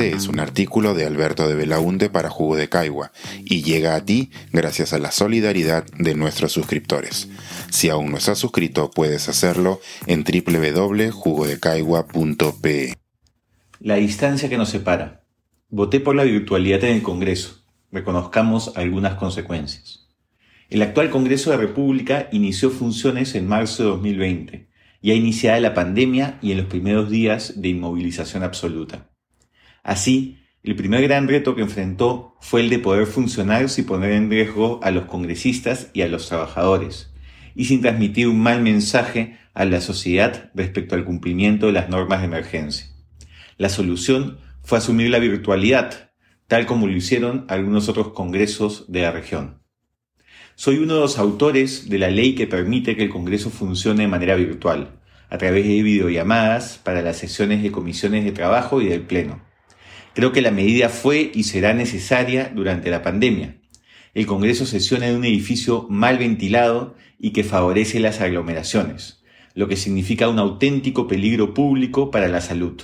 Este es un artículo de Alberto de Belaunte para Jugo de Caigua y llega a ti gracias a la solidaridad de nuestros suscriptores. Si aún no estás suscrito, puedes hacerlo en www.jugodecaigua.pe. La distancia que nos separa. Voté por la virtualidad en el Congreso. Reconozcamos algunas consecuencias. El actual Congreso de República inició funciones en marzo de 2020, ya iniciada la pandemia y en los primeros días de inmovilización absoluta. Así, el primer gran reto que enfrentó fue el de poder funcionar sin poner en riesgo a los congresistas y a los trabajadores, y sin transmitir un mal mensaje a la sociedad respecto al cumplimiento de las normas de emergencia. La solución fue asumir la virtualidad, tal como lo hicieron algunos otros congresos de la región. Soy uno de los autores de la ley que permite que el Congreso funcione de manera virtual, a través de videollamadas para las sesiones de comisiones de trabajo y del Pleno. Creo que la medida fue y será necesaria durante la pandemia. El Congreso sesiona en un edificio mal ventilado y que favorece las aglomeraciones, lo que significa un auténtico peligro público para la salud.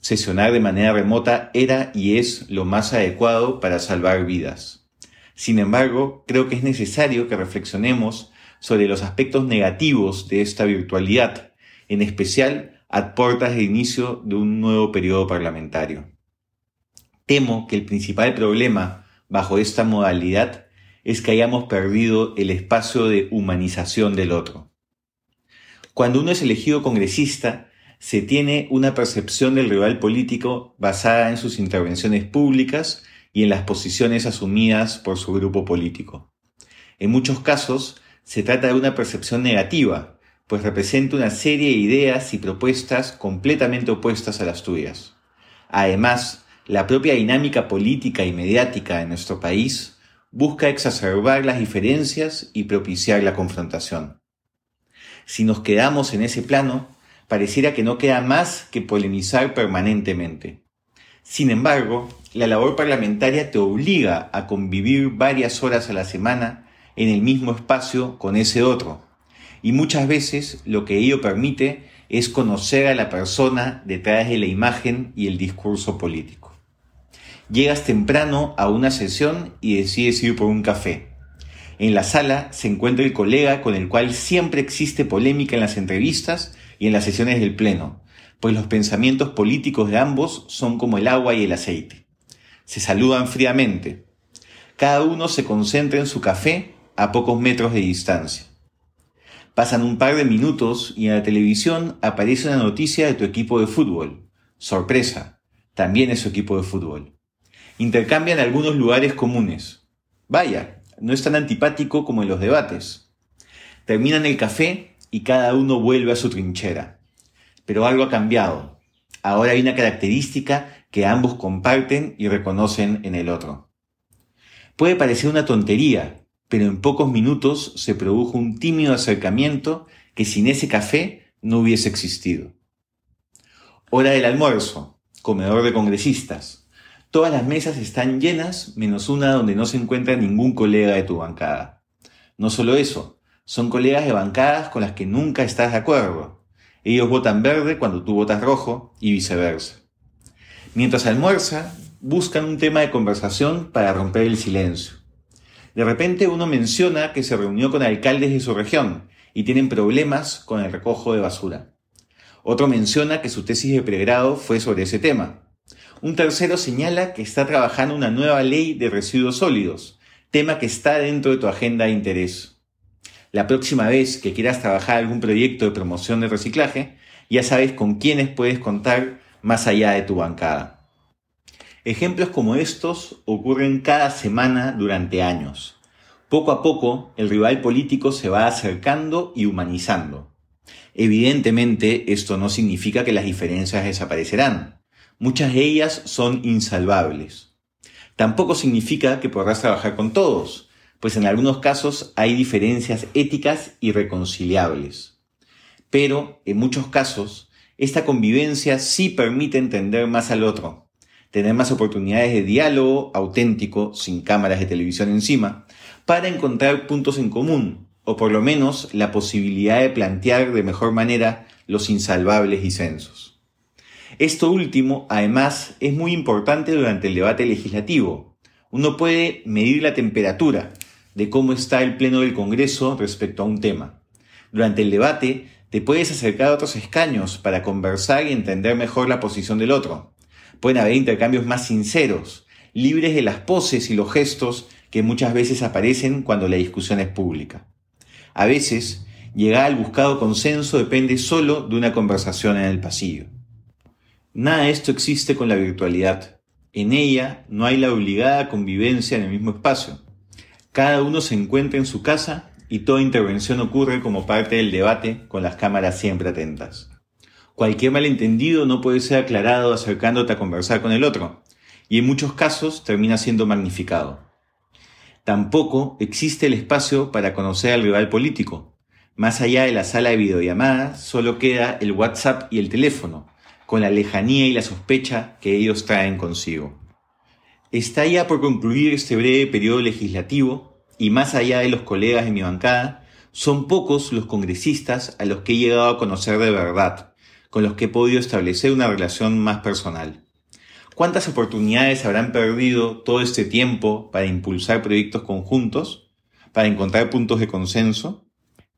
Sesionar de manera remota era y es lo más adecuado para salvar vidas. Sin embargo, creo que es necesario que reflexionemos sobre los aspectos negativos de esta virtualidad, en especial a puertas de inicio de un nuevo periodo parlamentario. Temo que el principal problema bajo esta modalidad es que hayamos perdido el espacio de humanización del otro. Cuando uno es elegido congresista, se tiene una percepción del rival político basada en sus intervenciones públicas y en las posiciones asumidas por su grupo político. En muchos casos, se trata de una percepción negativa, pues representa una serie de ideas y propuestas completamente opuestas a las tuyas. Además, la propia dinámica política y mediática de nuestro país busca exacerbar las diferencias y propiciar la confrontación. Si nos quedamos en ese plano, pareciera que no queda más que polemizar permanentemente. Sin embargo, la labor parlamentaria te obliga a convivir varias horas a la semana en el mismo espacio con ese otro. Y muchas veces lo que ello permite es conocer a la persona detrás de la imagen y el discurso político. Llegas temprano a una sesión y decides ir por un café. En la sala se encuentra el colega con el cual siempre existe polémica en las entrevistas y en las sesiones del Pleno, pues los pensamientos políticos de ambos son como el agua y el aceite. Se saludan fríamente. Cada uno se concentra en su café a pocos metros de distancia. Pasan un par de minutos y en la televisión aparece una noticia de tu equipo de fútbol. Sorpresa, también es su equipo de fútbol intercambian algunos lugares comunes. Vaya, no es tan antipático como en los debates. Terminan el café y cada uno vuelve a su trinchera. Pero algo ha cambiado. Ahora hay una característica que ambos comparten y reconocen en el otro. Puede parecer una tontería, pero en pocos minutos se produjo un tímido acercamiento que sin ese café no hubiese existido. Hora del almuerzo, comedor de congresistas. Todas las mesas están llenas, menos una donde no se encuentra ningún colega de tu bancada. No solo eso, son colegas de bancadas con las que nunca estás de acuerdo. Ellos votan verde cuando tú votas rojo y viceversa. Mientras almuerza, buscan un tema de conversación para romper el silencio. De repente uno menciona que se reunió con alcaldes de su región y tienen problemas con el recojo de basura. Otro menciona que su tesis de pregrado fue sobre ese tema. Un tercero señala que está trabajando una nueva ley de residuos sólidos, tema que está dentro de tu agenda de interés. La próxima vez que quieras trabajar algún proyecto de promoción de reciclaje, ya sabes con quiénes puedes contar más allá de tu bancada. Ejemplos como estos ocurren cada semana durante años. Poco a poco, el rival político se va acercando y humanizando. Evidentemente, esto no significa que las diferencias desaparecerán. Muchas de ellas son insalvables. Tampoco significa que podrás trabajar con todos, pues en algunos casos hay diferencias éticas irreconciliables. Pero, en muchos casos, esta convivencia sí permite entender más al otro, tener más oportunidades de diálogo auténtico, sin cámaras de televisión encima, para encontrar puntos en común, o por lo menos la posibilidad de plantear de mejor manera los insalvables disensos. Esto último, además, es muy importante durante el debate legislativo. Uno puede medir la temperatura de cómo está el Pleno del Congreso respecto a un tema. Durante el debate, te puedes acercar a otros escaños para conversar y entender mejor la posición del otro. Pueden haber intercambios más sinceros, libres de las poses y los gestos que muchas veces aparecen cuando la discusión es pública. A veces, llegar al buscado consenso depende solo de una conversación en el pasillo. Nada de esto existe con la virtualidad. En ella no hay la obligada convivencia en el mismo espacio. Cada uno se encuentra en su casa y toda intervención ocurre como parte del debate con las cámaras siempre atentas. Cualquier malentendido no puede ser aclarado acercándote a conversar con el otro, y en muchos casos termina siendo magnificado. Tampoco existe el espacio para conocer al rival político. Más allá de la sala de videollamadas, solo queda el WhatsApp y el teléfono, con la lejanía y la sospecha que ellos traen consigo. Está ya por concluir este breve periodo legislativo y más allá de los colegas de mi bancada, son pocos los congresistas a los que he llegado a conocer de verdad, con los que he podido establecer una relación más personal. ¿Cuántas oportunidades habrán perdido todo este tiempo para impulsar proyectos conjuntos, para encontrar puntos de consenso?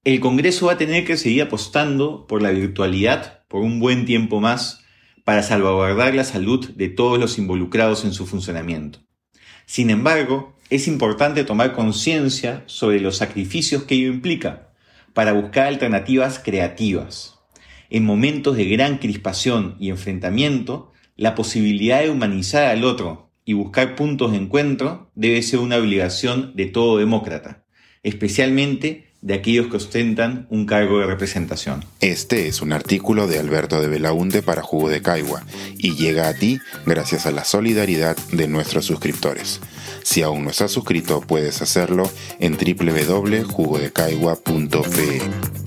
El Congreso va a tener que seguir apostando por la virtualidad por un buen tiempo más para salvaguardar la salud de todos los involucrados en su funcionamiento. Sin embargo, es importante tomar conciencia sobre los sacrificios que ello implica para buscar alternativas creativas. En momentos de gran crispación y enfrentamiento, la posibilidad de humanizar al otro y buscar puntos de encuentro debe ser una obligación de todo demócrata, especialmente de aquellos que ostentan un cargo de representación. Este es un artículo de Alberto de Belaunde para Jugo de Caigua y llega a ti gracias a la solidaridad de nuestros suscriptores. Si aún no estás suscrito, puedes hacerlo en www.jugodecaigua.pe.